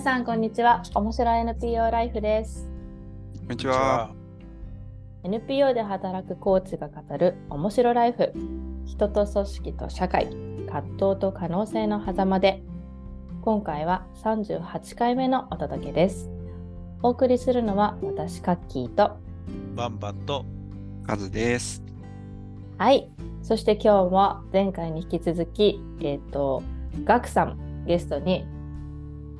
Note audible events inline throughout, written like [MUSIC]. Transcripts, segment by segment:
皆さんこんにちは。面白い NPO ライフです。こんにちは。NPO で働くコーチが語る面白ライフ。人と組織と社会葛藤と可能性の狭間で。今回は38回目のお届けです。お送りするのは私カッキーと。バンバンとカズです。はい。そして今日も前回に引き続きえっ、ー、とガクさんゲストに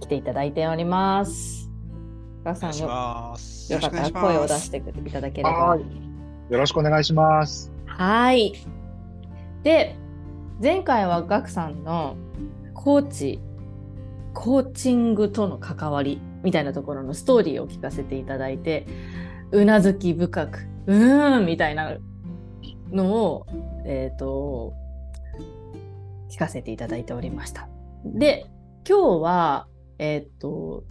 来ていただいております。ガさんよよかったら声を出していただければ。よろしくお願いします。はい。で、前回はガクさんのコーチ、コーチングとの関わりみたいなところのストーリーを聞かせていただいて、うなずき深く、うーんみたいなのを、えっ、ー、と、聞かせていただいておりました。で、今日は、えっ、ー、と、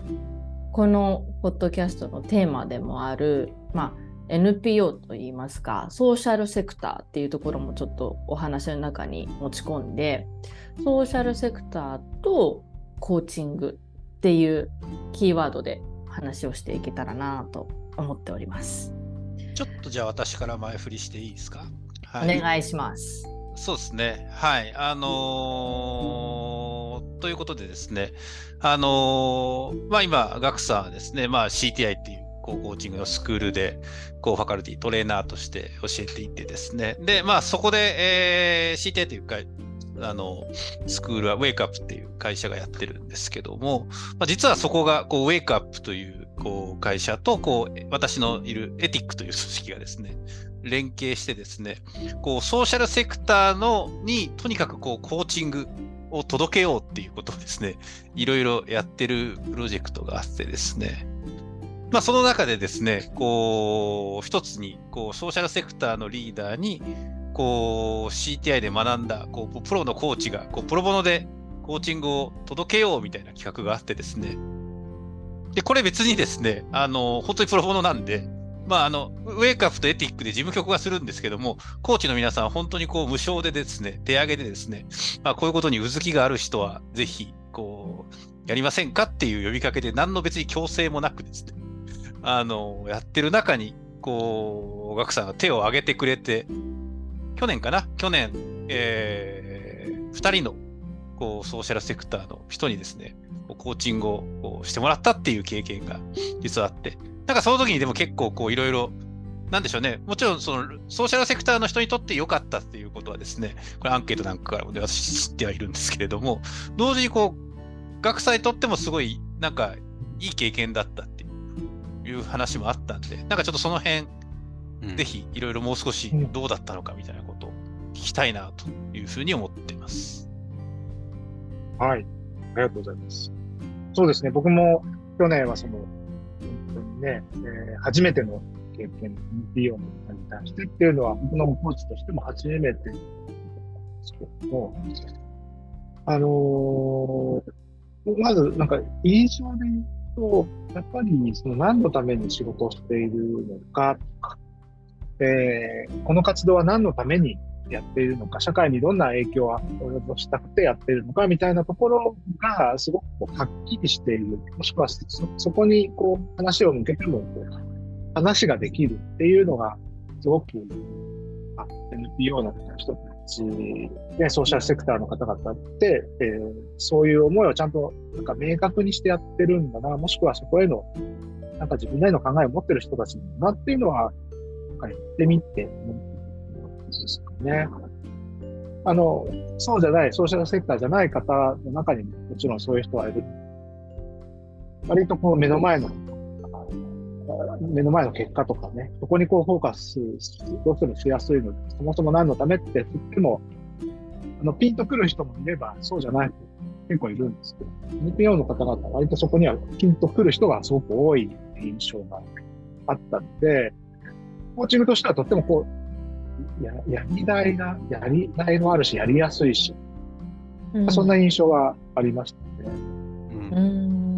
このポッドキャストのテーマでもある、まあ、NPO といいますかソーシャルセクターっていうところもちょっとお話の中に持ち込んでソーシャルセクターとコーチングっていうキーワードで話をしていけたらなと思っております。ちょっとじゃあ私から前振りしていいですか、はい、お願いします。そうですね。はい。あのー、ということでですねあのー、まあ今、ガクさんはですね、まあ CTI っていうこうコーチングのスクールで、こうファカルティ、トレーナーとして教えていてですね、で、まあそこで、えー、CT というか、あの、スクールはウェイクアップっていう会社がやってるんですけども、まあ、実はそこが、こう、ウェイクアップという、こう、会社と、こう、私のいるエティックという組織がですね、連携してですね、こう、ソーシャルセクターの、に、とにかくこう、コーチング、を届けようっていうことをですね、[LAUGHS] いろいろやってるプロジェクトがあってですね、まあその中でですね、こう、一つに、こう、ソーシャルセクターのリーダーに、こう、CTI で学んだ、こう、プロのコーチが、こう、プロボノでコーチングを届けようみたいな企画があってですね、で、これ別にですね、あの、本当にプロボノなんで、まあ、あの、ウェイクアップとエティックで事務局はするんですけども、コーチの皆さん、本当にこう、無償でですね、手上げでですね、まあ、こういうことにうずきがある人は、ぜひ、こう、やりませんかっていう呼びかけで、何の別に強制もなくですね、あの、やってる中に、こう、ガクさんが手を挙げてくれて、去年かな去年、えー、2人の、こう、ソーシャルセクターの人にですね、コーチングをしてもらったっていう経験が実はあって、なんかその時にでも結構こういろいろ、なんでしょうね、もちろんそのソーシャルセクターの人にとって良かったっていうことはですね、これアンケートなんかからも、ね、私知ってはいるんですけれども、同時にこう、学祭にとってもすごいなんかいい経験だったっていう話もあったんで、なんかちょっとその辺、うん、ぜひいろいろもう少しどうだったのかみたいなことを聞きたいなというふうに思っています。はい、ありがとうございます。そうですね、僕も去年はそのね、えー、初めての経験、NPO の方に対してっていうのは、僕のコーチとしても初めてなんですけども、あのー、まずなんか印象で言うと、やっぱりその何のために仕事をしているのかとか、えー、この活動は何のためにやっているのか、社会にどんな影響を及ぼしたくてやっているのかみたいなところがすごくはっきりしている。もしくはそこにこう話を向けても話ができるっていうのがすごく NPO の人たち、ね、ソーシャルセクターの方々って、えー、そういう思いをちゃんとなんか明確にしてやってるんだな、もしくはそこへのなんか自分なりの考えを持ってる人たちなんだなっていうのは、なんか言ってみて思ですね。あの、そうじゃない、ソーシャルセクターじゃない方の中にももちろんそういう人はいる。割とこう目の前の、目の前の結果とかね、そこにこうフォーカス、どうしてもしやすいので、そもそも何のためって言っても、あのピンとくる人もいれば、そうじゃない人結構いるんですけど、NPO の方々は、割とそこにはピンとくる人がすごく多い印象があったので、コーチングとしてはとってもこう、ややりがいが、やりがいもあるし、やりやすいし、うん、そんな印象がありましたね。うん、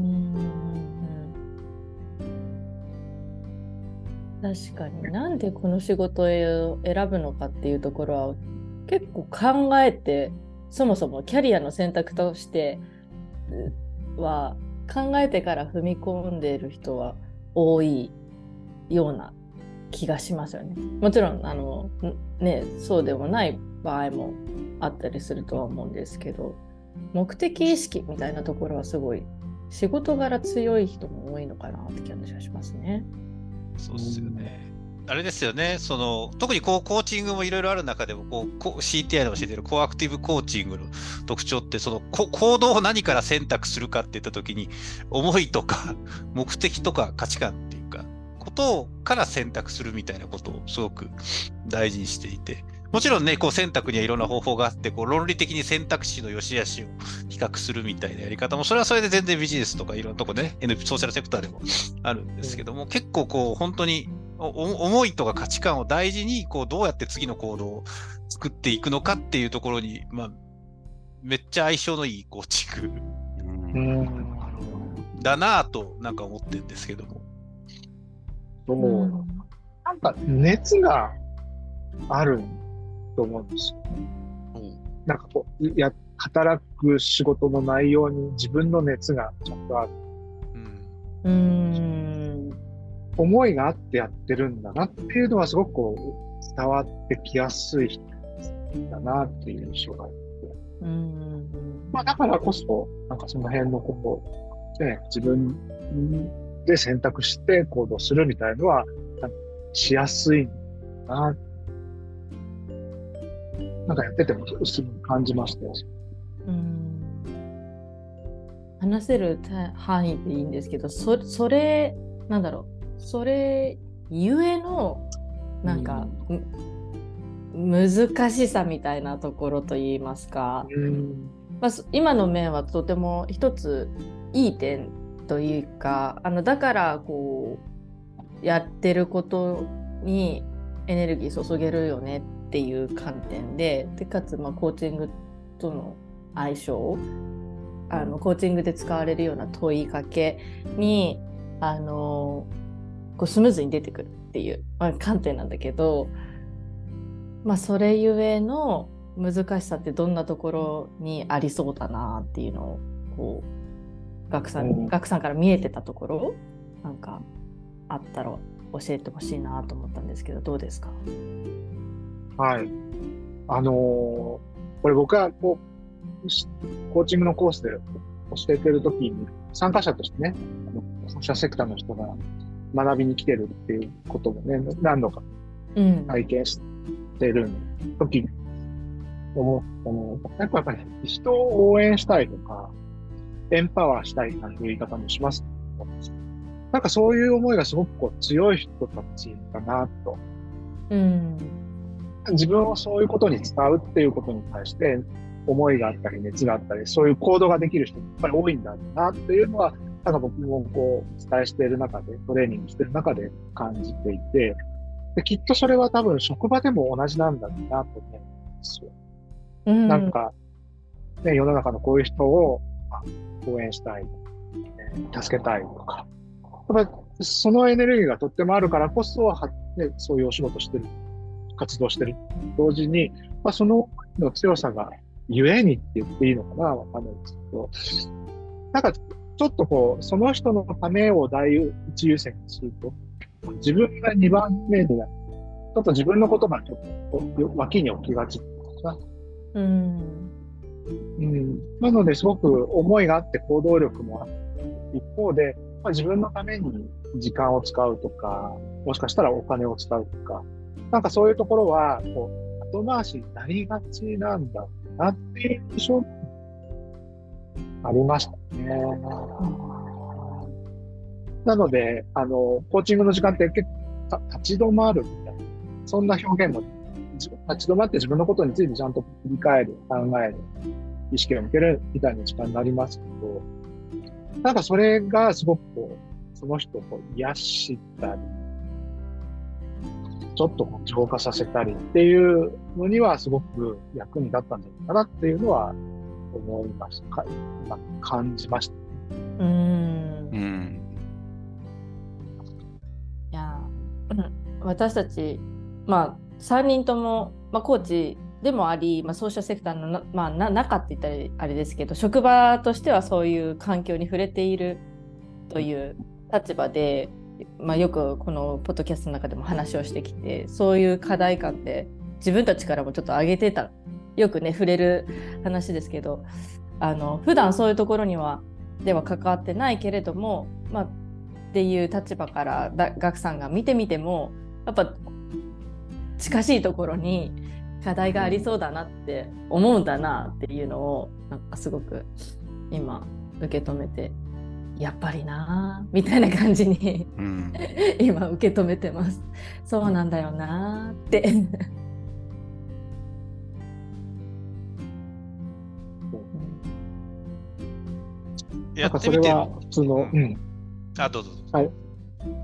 確かに。なんでこの仕事を選ぶのかっていうところは結構考えてそもそもキャリアの選択としては考えてから踏み込んでいる人は多いような気がしますよね。もちろんあの、ね、そうでもない場合もあったりするとは思うんですけど目的意識みたいなところはすごい仕事柄強い人も多いのかなって気がしますね。そうですよね。あれですよね、その特にこうコーチングもいろいろある中でもこうこう CTI で教えてるコアクティブコーチングの特徴ってそのこ行動を何から選択するかっていった時に思いとか目的とか価値観ことから選択するみたいなことをすごく大事にしていて。もちろんね、こう選択にはいろんな方法があって、こう論理的に選択肢の良し悪しを比較するみたいなやり方も、それはそれで全然ビジネスとかいろんなとこでね、NP ソーシャルセクターでもあるんですけども、結構こう本当に思いとか価値観を大事に、こうどうやって次の行動を作っていくのかっていうところに、まあ、めっちゃ相性のいいコーチングだなぁとなんか思ってるんですけども。そう。なんか熱があるんと思うんですよ。うん、なんかこう、や、働く仕事の内容に自分の熱がちゃんとある。うん。思いがあってやってるんだなっていうのはすごくこう伝わってきやすい人だなっていう印象があって。うん。まあだからこそ、なんかその辺のこう、ね、自分で選択して行動するみたいのは、しやすいな。なんかやっててもすぐ感じましたよ。うん。話せる範囲でいいんですけどそそれなんだろう。それゆえのなんか、うん、難しさみたいなところといいますか、うん、まあ、今の面はとても一ついい点というかあのだからこうやってることにエネルギー注げるよねっていう観点ででかつまコーチングとの相性あのコーチングで使われるような問いかけにあのこうスムーズに出てくるっていう、まあ、観点なんだけど、まあ、それゆえの難しさってどんなところにありそうだなっていうのをこう学さん学さんから見えてたところなんかあったら教えてほしいなと思ったんですけどどうですか？はい。あのー、これ僕はこう、コーチングのコースで教えてるときに、参加者としてね、ソーシャルセクターの人が学びに来てるっていうこともね、何度か体験してる時に思ったの。やっぱやっぱり人を応援したいとか、エンパワーしたいなんていう言い方もしますなんかそういう思いがすごくこう強い人たちだなと。うん自分をそういうことに使うっていうことに対して思いがあったり熱があったりそういう行動ができる人やっぱり多いんだなっていうのはなんか僕もこう伝えしている中でトレーニングしている中で感じていてできっとそれは多分職場でも同じなんだろうなと思うんですよ。うん、なんか、ね、世の中のこういう人を、まあ、応援したい、助けたいとかやっぱそのエネルギーがとってもあるからこそ、ね、そういうお仕事してる活動してる同時に、まあ、そのの強さがゆえにって言っていいのかなわかんないですけど、なんかちょっとこう、その人のためを第一優先にすると、自分が2番目でなるちょっと自分のことがちょっと脇に置きがちな。うん。うん。なので、すごく思いがあって行動力もあって、一方で、まあ、自分のために時間を使うとか、もしかしたらお金を使うとか、なんかそういうところは、こう、後回しになりがちなんだなっていう印象ありましたね。なので、あの、コーチングの時間って結構立ち止まるみたいな、そんな表現も、立ち止まって自分のことについてちゃんと振り返る、考える、意識を向けるみたいな時間になりますけど、なんかそれがすごくこう、その人を癒したり、ちょっと浄化させたりっていうのにはすごく役に立ったんじゃないかなっていうのは思いました。まあ、感じました。うん。うん。いや、私たち、まあ、3人とも、まあ、コーチでもあり、まあ、ソーシャルセクターの、まあ、中って言ったらあれですけど職場としてはそういう環境に触れているという立場で、まあ、よくこのポッドキャストの中でも話をしてきてそういう課題感って自分たちからもちょっと上げてた。よくね触れる話ですけどあの普段そういうところにはでは関わってないけれども、まあ、っていう立場からだガクさんが見てみてもやっぱ近しいところに課題がありそうだなって思うんだなっていうのをなんかすごく今受け止めてやっぱりなみたいな感じに、うん、今受け止めてます。そうなんだよなってやっ。それは普通の、うん。あ、どうぞどうぞ。はい。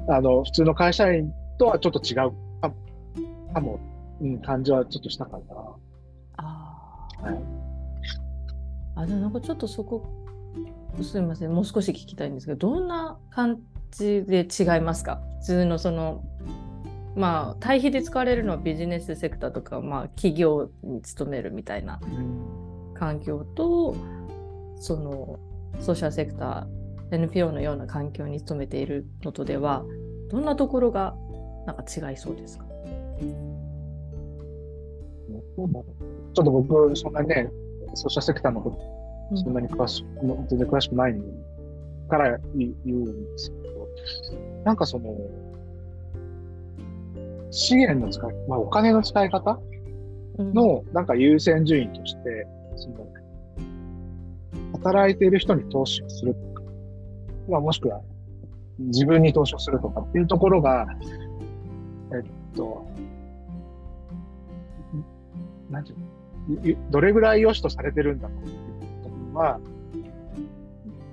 あの、普通の会社員とはちょっと違うかかも、うん、感じはちょっとしたかな。ああ。はい。あ、でもなんかちょっとそこ、すみません、もう少し聞きたいんですけど、どんな感じで違いますか？普通のその、まあ、対比で使われるのはビジネスセクターとか、まあ、企業に勤めるみたいな環境と、そのソーシャルセクター NPO のような環境に勤めているのとではどんなところがなんか違いそうですか？ちょっと僕、そんなにね、ソーシャルセクターのことそんなに詳しく、うん、全然詳しくないから言うんですけど、なんかその、資源の使い、まあお金の使い方？のなんか優先順位として、その働いている人に投資をするとか、まあ、もしくは自分に投資をするとかっていうところが、えっと、なんていうのどれぐらい良しとされてるんだろうっていうのは、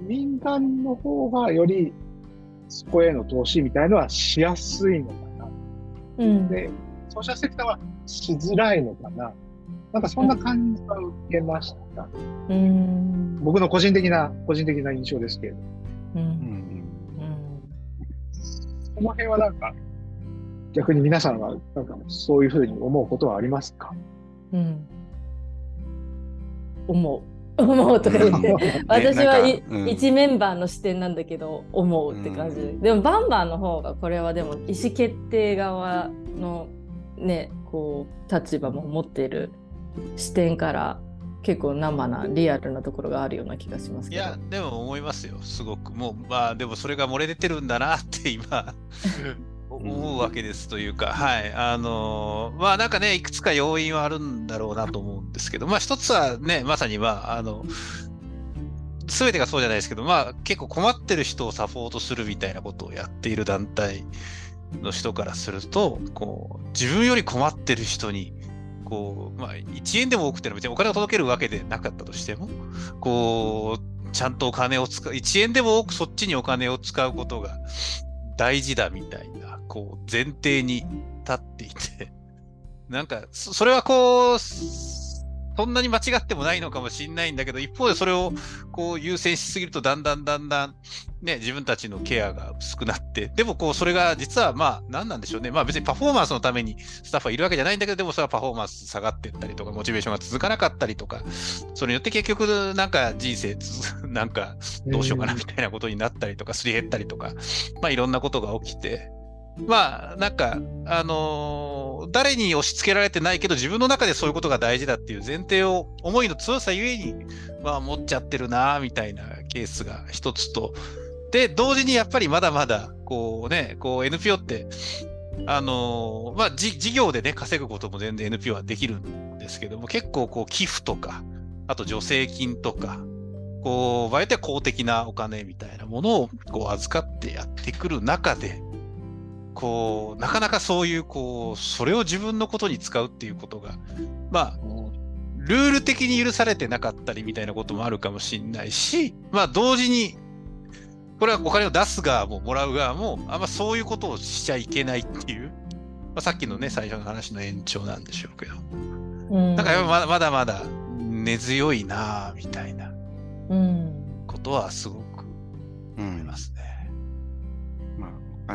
民間の方がよりそこへの投資みたいのはしやすいのかな。うん、で、ソーシャルセクターはしづらいのかな。なんかそんな感じは受けました。うん、僕の個人的な、個人的な印象ですけれど。うんうん、この辺はなんか、逆に皆さんは、なんかそういうふうに思うことはありますか？うん。思う。思うとか言って、[LAUGHS] 私は、ねうん、一メンバーの視点なんだけど思うって感じ、うん、でもバンバンの方がこれはでも意思決定側のねこう立場も持ってる視点から結構生なリアルなところがあるような気がしますいやでも思いますよすごく。もうまあでもそれが漏れ出てるんだなって今思うわけですというか、はい。あのー、まあなんかねいくつか要因はあるんだろうなと思うんですけどまあ一つはねまさにまああの全てがそうじゃないですけどまあ結構困ってる人をサポートするみたいなことをやっている団体の人からするとこう自分より困ってる人にこう、まあ、1円でも多くて別にお金を届けるわけでなかったとしても、こう、ちゃんとお金を使う、1円でも多くそっちにお金を使うことが大事だみたいな、こう、前提に立っていて、[LAUGHS] なんか、それはこう、そんなに間違ってもないのかもしれないんだけど、一方でそれをこう優先しすぎると、だんだんだんだん、ね、自分たちのケアが薄くなって、でもこう、それが実はまあ、何なんでしょうね。まあ別にパフォーマンスのためにスタッフはいるわけじゃないんだけど、でもそれはパフォーマンス下がっていったりとか、モチベーションが続かなかったりとか、それによって結局、なんか人生、なんかどうしようかなみたいなことになったりとか、すり減ったりとか、まあいろんなことが起きて、まあ、なんか、あのー、誰に押し付けられてないけど、自分の中でそういうことが大事だっていう前提を、思いの強さゆえに、まあ、持っちゃってるな、みたいなケースが一つと、で、同時にやっぱりまだまだ、こうね、こう NPO って、あのー、まあ、事業でね、稼ぐことも全然 NPO はできるんですけども、結構こう寄付とか、あと助成金とか、こう、場合には公的なお金みたいなものをこう預かってやってくる中で、こう、なかなかそういう、こう、それを自分のことに使うっていうことが、まあ、ルール的に許されてなかったりみたいなこともあるかもしれないし、まあ、同時に、これはお金を出す側ももらう側も、あんまそういうことをしちゃいけないっていう、まあ、さっきのね、最初の話の延長なんでしょうけど、うん、なんかやっぱまだまだ根強いなみたいなことはすごく思います。ね。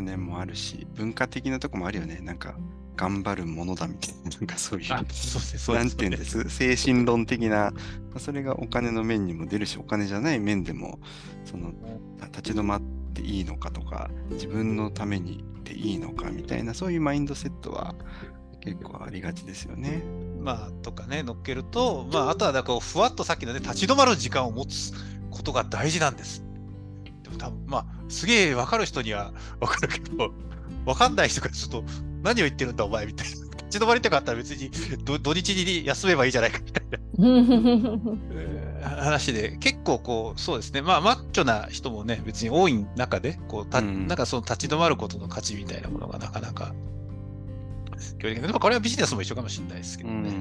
金もあるし、文化的なとこもあるよね。なんか、頑張るものだみたいな、なんかそういう、あそうなんていうんです、精神論的な、それがお金の面にも出るし、お金じゃない面でも、その、立ち止まっていいのかとか、自分のためにでいいのかみたいな、そういうマインドセットは結構ありがちですよね。まあ、とかね、乗っけると、まあ、あとは、なんかこう、ふわっとさっきのね、立ち止まる時間を持つことが大事なんです。多分、まあ、すげえ分かる人には分かるけど、分かんない人がちょっと、何を言ってるんだ、お前、みたいな。立ち止まりたかったら別に土土日に休めばいいじゃないか、みたいな。えー話で、結構こう、そうですね、まあ、マッチョな人もね、別に多い中で、こう、たうんなんかその立ち止まることの価値みたいなものがなかなか、でもこれはビジネスも一緒かもしれないですけうどね。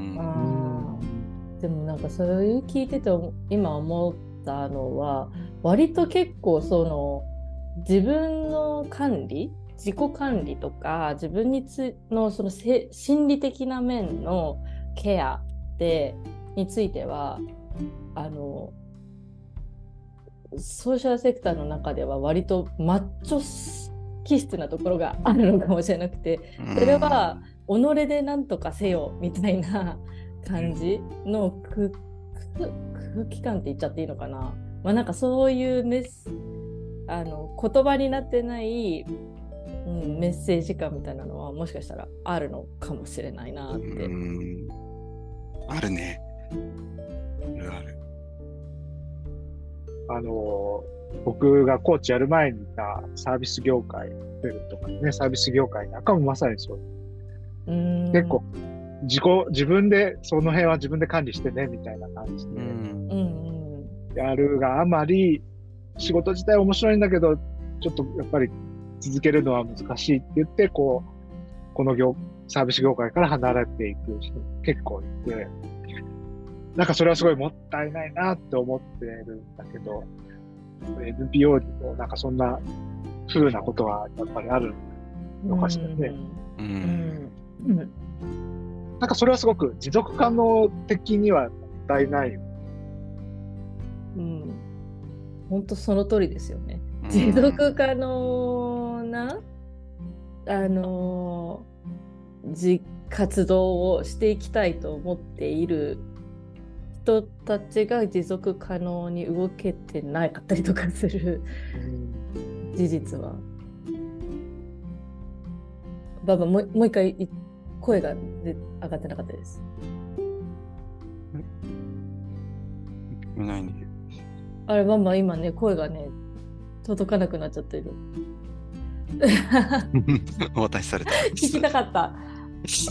でもなんかそれを聞いてて今思ったのは割と結構その自分の管理自己管理とか自分につのそのせ心理的な面のケアでについてはあのソーシャルセクターの中では割とマッチョ気質なところがあるのかもしれなくてそれは己で何とかせよみたいな感じの空気感って言っちゃっていいのかな、まあ、なんかそういうメスあの言葉になってない、うん、メッセージ感みたいなのはもしかしたらあるのかもしれないなって。うん。あるね。あるある。あの、僕がコーチやる前にいたサービス業界とかね、サービス業界なんかもまさにそう。うん結構、自己、自分で、その辺は自分で管理してね、みたいな感じでうんうんうんやるがあまり、仕事自体面白いんだけど、ちょっとやっぱり続けるのは難しいって言って、こう、この業、サービス業界から離れていく人結構いて、なんかそれはすごいもったいないなって思ってるんだけど、NPO にもなんかそんな風なことはやっぱりあるのかしらね。う。んなんかそれはすごく持続可能的にはもったいないよ。本当その通りですよね。持続可能な、あのじ活動をしていきたいと思っている人たちが持続可能に動けてなかったりとかする事実は。ばばもうもう一回い声がで上がってなかったです。うん。ないね。あればんばん今ね声がね届かなくなっちゃってる。[LAUGHS] [LAUGHS] お渡しされた。聞きたかった。[LAUGHS] ち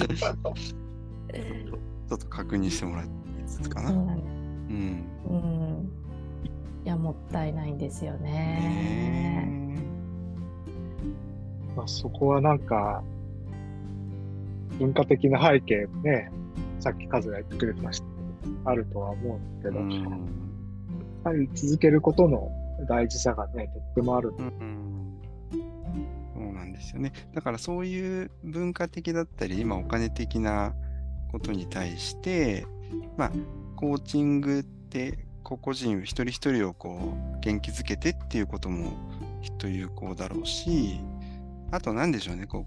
ょっと確認してもらっていいですかな。そうだねうん。うん。いや、もったいないんですよね。ねまあ、そこはなんか、文化的な背景もね、さっきカズが言ってくれてましたけど、あるとは思うんですけど、うん。ぱり続けることの大事さがね、とってもある。うんそうなんですよね。だからそういう文化的だったり、今お金的なことに対して、まあ、コーチングって個々人一人一人をこう元気づけてっていうこともきっと有効だろうし、あと何でしょうね、こ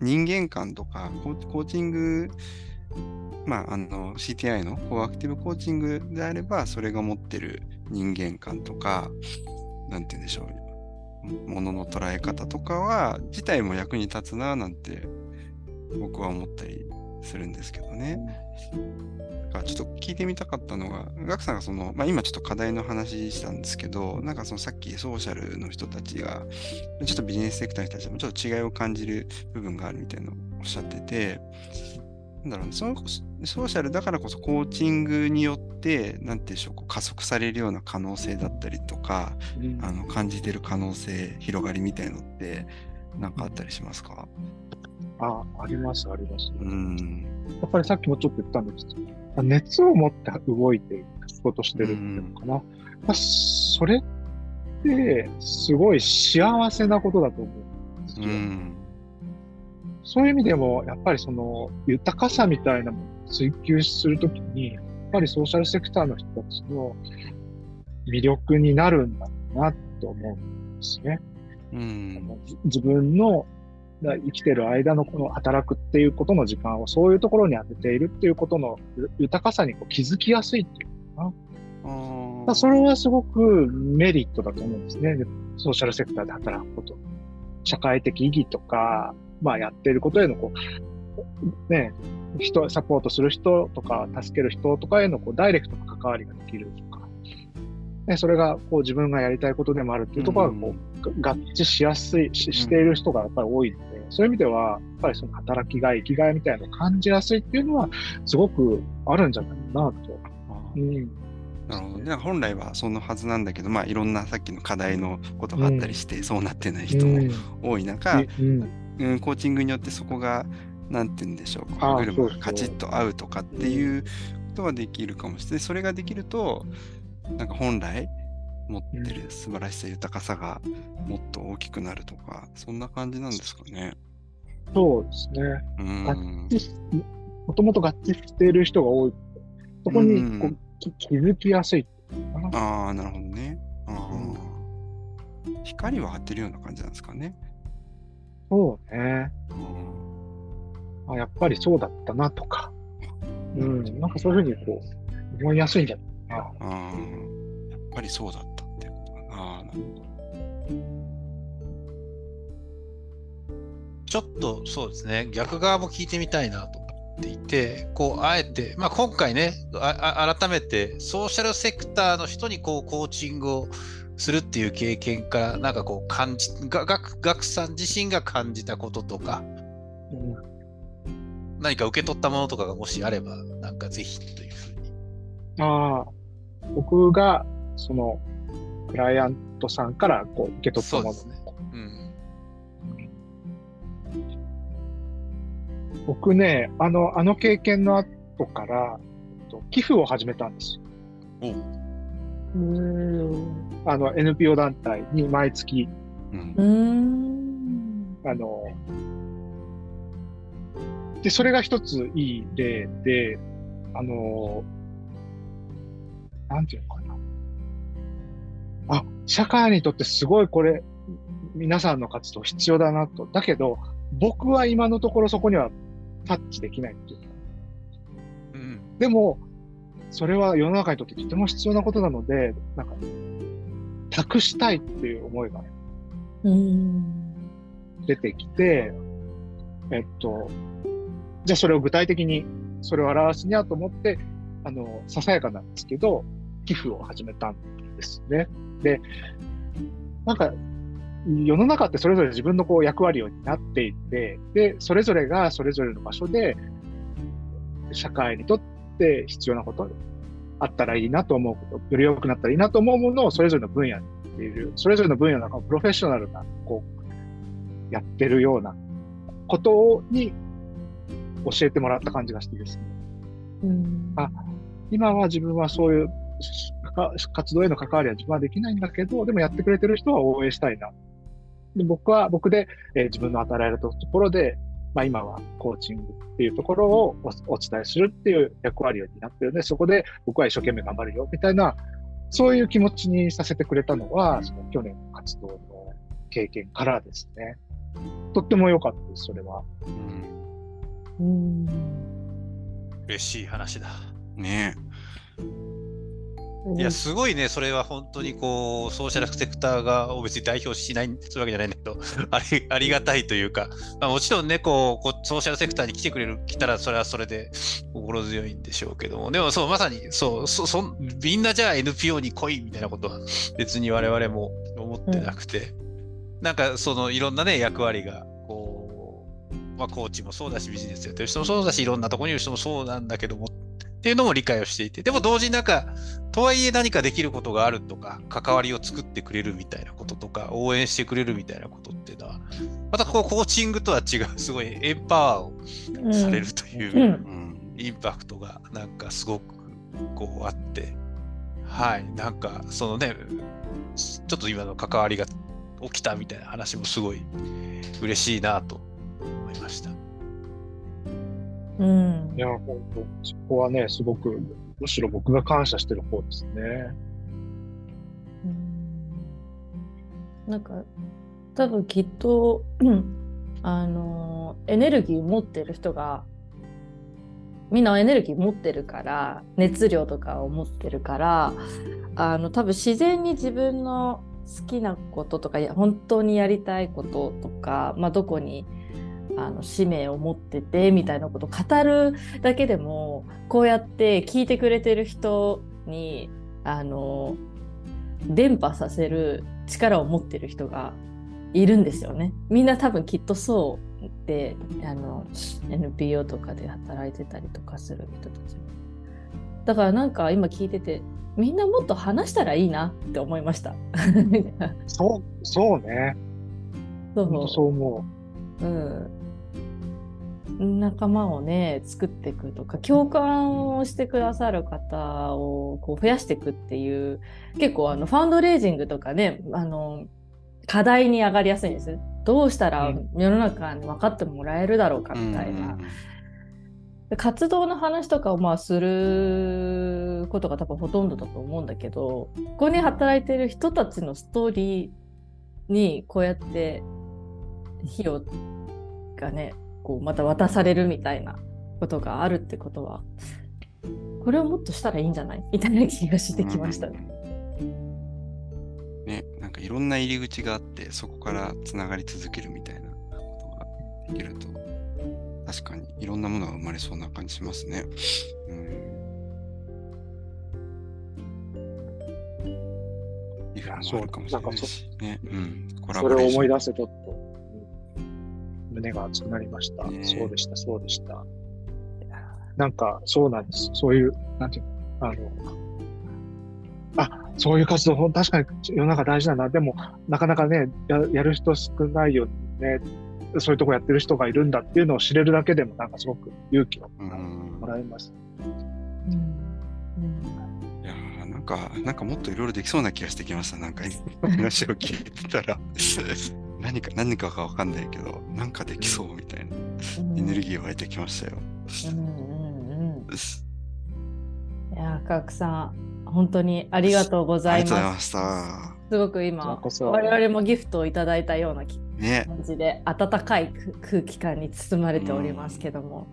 う人間観とかコーチング、まあ、あの CTI のコアアクティブコーチングであれば、それが持ってる人間観とか、なんて言うんでしょう、ものの捉え方とかは、自体も役に立つななんて僕は思ったりするんですけどね。だからちょっと聞いてみたかったのが、ガクさんがその、まあ、今ちょっと課題の話したんですけど、なんかそのさっきソーシャルの人たちが、ちょっとビジネスセクターの人たちもちょっと違いを感じる部分があるみたいなのをおっしゃってて、なんだろうね、そのソーシャルだからこそコーチングによって、なんていうんでしょう、こう加速されるような可能性だったりとか、あの感じてる可能性、広がりみたいのって、なんかあったりしますか？あ、あります、あります。うん。やっぱりさっきもちょっと言ったんですけど、熱を持って動いていく仕事してるっていうのかな。まあ、それって、すごい幸せなことだと思うんですよ。うん。そういう意味でも、やっぱりその豊かさみたいなものを追求するときに、やっぱりソーシャルセクターの人たちの魅力になるんだろうなと思うんですね。うん。じ自分のだ生きてる間のこの働くっていうことの時間をそういうところに当てているっていうことの豊かさにこう気づきやすいっていうかな。だそれはすごくメリットだと思うんですね。ソーシャルセクターで働くこと。社会的意義とか、まあやっていることへのこう、ね、人、サポートする人とか、助ける人とかへのこうダイレクトな関わりができるとか、ね、それがこう自分がやりたいことでもあるっていうところがこう、うん、合致しやすいし、している人がやっぱり多いので、そういう意味では、やっぱりその働きがい、生きがいみたいなのを感じやすいっていうのは、すごくあるんじゃないかなと。うん。なるほどね。本来はそのはずなんだけど、まあ、いろんなさっきの課題のことがあったりして、うん、そうなってない人も多い中、うん、うん、コーチングによってそこが、なんて言うんでしょう、歯車がカチッと合うとかっていうことはできるかもしれない。それができると、なんか本来持ってる素晴らしさ、豊かさがもっと大きくなるとか、そんな感じなんですかね。そうですね。うん、もともと合致している人が多い。そこにこう、気づきやすいああ、なるほどね。あうん、光は当てるような感じなんですかね。そうね。うん、あやっぱりそうだったなとか、うん、なんかそういうふうにこう思いやすいんじゃないかな。やっぱりそうだったってことだな。なるほど。ちょっとそうですね、逆側も聞いてみたいなとっていて、こう、あえて、まあ、今回ね改めてソーシャルセクターの人にこうコーチングをするっていう経験から、なんかこう感じ、がガクさん自身が感じたこととか、うん、何か受け取ったものとかがもしあれば、なんかぜひというふうに。ああ、僕がそのクライアントさんからこう受け取ったもの。ですね僕ね、あの、あの経験の後から、寄付を始めたんですよ。うん。あの、NPO 団体に毎月、うん、あの、で、それが一ついい例で、あの、なんていうのかな。あ、社会にとってすごいこれ、皆さんの活動必要だなと。だけど、僕は今のところそこにはタッチできないっていうか。うん、でも、それは世の中にとってとても必要なことなので、なんか、託したいっていう思いが、出てきて、えっと、じゃあそれを具体的に、それを表すにゃと思って、あの、ささやかなんですけど、寄付を始めたんですね。で、なんか、世の中ってそれぞれ自分のこう役割を担っていて、で、それぞれがそれぞれの場所で、社会にとって必要なことあったらいいなと思うこと、より良くなったらいいなと思うものをそれぞれの分野にっている、それぞれの分野のプロフェッショナルな、こう、やってるようなことに教えてもらった感じがしてですね。うん、あ今は自分はそういう活動への関わりは自分はできないんだけど、でもやってくれてる人は応援したいな。で僕は僕で、えー、自分の与えられたところで、まあ、今はコーチングっていうところをお伝えするっていう役割になってるので、そこで僕は一生懸命頑張るよみたいな、そういう気持ちにさせてくれたのは、その去年の活動の経験からですね。とっても良かったです、それは。うん。嬉しい話だ。ねいや、すごいね、それは本当にこう、ソーシャルセクターが別に代表しない、そういうわけじゃないんだけど、[LAUGHS] ありありがたいというか、まあ、もちろんねこう、こうソーシャルセクターに来てくれる、来たらそれはそれで心強いんでしょうけども、でもそう、まさにそうそそ、みんなじゃあ NPO に来いみたいなことは別に我々も思ってなくて、うん、なんかそのいろんなね、役割が、こう、まあ、コーチもそうだし、ビジネスやってる人もそうだし、いろんなところにいる人もそうなんだけども、っていうのも理解をしていて、でも同時になんか、とはいえ何かできることがあるとか、関わりを作ってくれるみたいなこととか、応援してくれるみたいなことっていうのは、またこうコーチングとは違う、すごいエンパワーをされるという、うん、インパクトがなんかすごくこうあって、はい、なんかそのね、ちょっと今の関わりが起きたみたいな話もすごい嬉しいなと思いました。うん、いや、本当、そこはね、すごく、むしろ僕が感謝してる方ですね。うん、なんか、多分きっと、うん、あのエネルギー持ってる人がみんなエネルギー持ってるから熱量とかを持ってるからあの多分自然に自分の好きなこととか本当にやりたいこととか、まあ、どこにあの使命を持っててみたいなことを語るだけでもこうやって聞いてくれてる人にあの伝播させる力を持ってる人がいるんですよね。みんな多分きっとそうであの NPO とかで働いてたりとかする人たちも。だからなんか今聞いててみんなもっと話したらいいなって思いました。そうそうね。そうそう思う。うん仲間をね作っていくとか共感をしてくださる方をこう増やしていくっていう結構あのファンドレイジングとかねあの課題に上がりやすいんです。どうしたら世の中に分かってもらえるだろうかみたいな。活動の話とかをまあすることが多分ほとんどだと思うんだけどここに働いてる人たちのストーリーにこうやって費用がねこうまた渡されるみたいなことがあるってことはこれをもっとしたらいいんじゃない？みたいな気がしてきましたね。ねなんかいろんな入り口があってそこからつながり続けるみたいなことができると確かにいろんなものが生まれそうな感じしますね。うん。いろいろあるかもしれないし、ね、うん、コラボそれを思い出してちょっと胸が熱くなりました。ね、そうでした、そうでした。なんか、そうなんです。そういう、なんていうの、あの、あ、そういう活動、確かに世の中大事だな。でも、なかなかね、ややる人少ないよね。そういうとこやってる人がいるんだっていうのを知れるだけでも、なんかすごく勇気をもらいます。うんいやなんか、なんかもっといろいろできそうな気がしてきました。なんか、[LAUGHS] 話を聞いてたら何か、何かがわかんないけど、なんかできそうみたいな、エネルギー湧いてきましたよ。うんうんうん。いや、かくさん、本当にありがとうございます。ありがとうございました。すごく今、我々もギフトをいただいたような感じで、ね、温かい空気感に包まれておりますけども。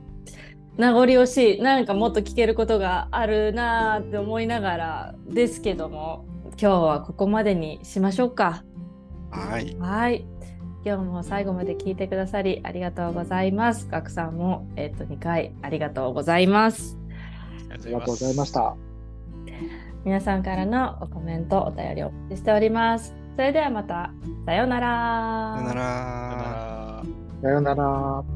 名残惜しいなんかもっと聞けることがあるなって思いながらですけども今日はここまでにしましょうか。はい。はい。今日も最後まで聞いてくださりありがとうございます。ガクさんも、えっ、ー、と2回ありがとうございます。ありがとうございました。皆さんからのコメント、お便りをしております。それではまた、さようなら。さようなら。さようなら。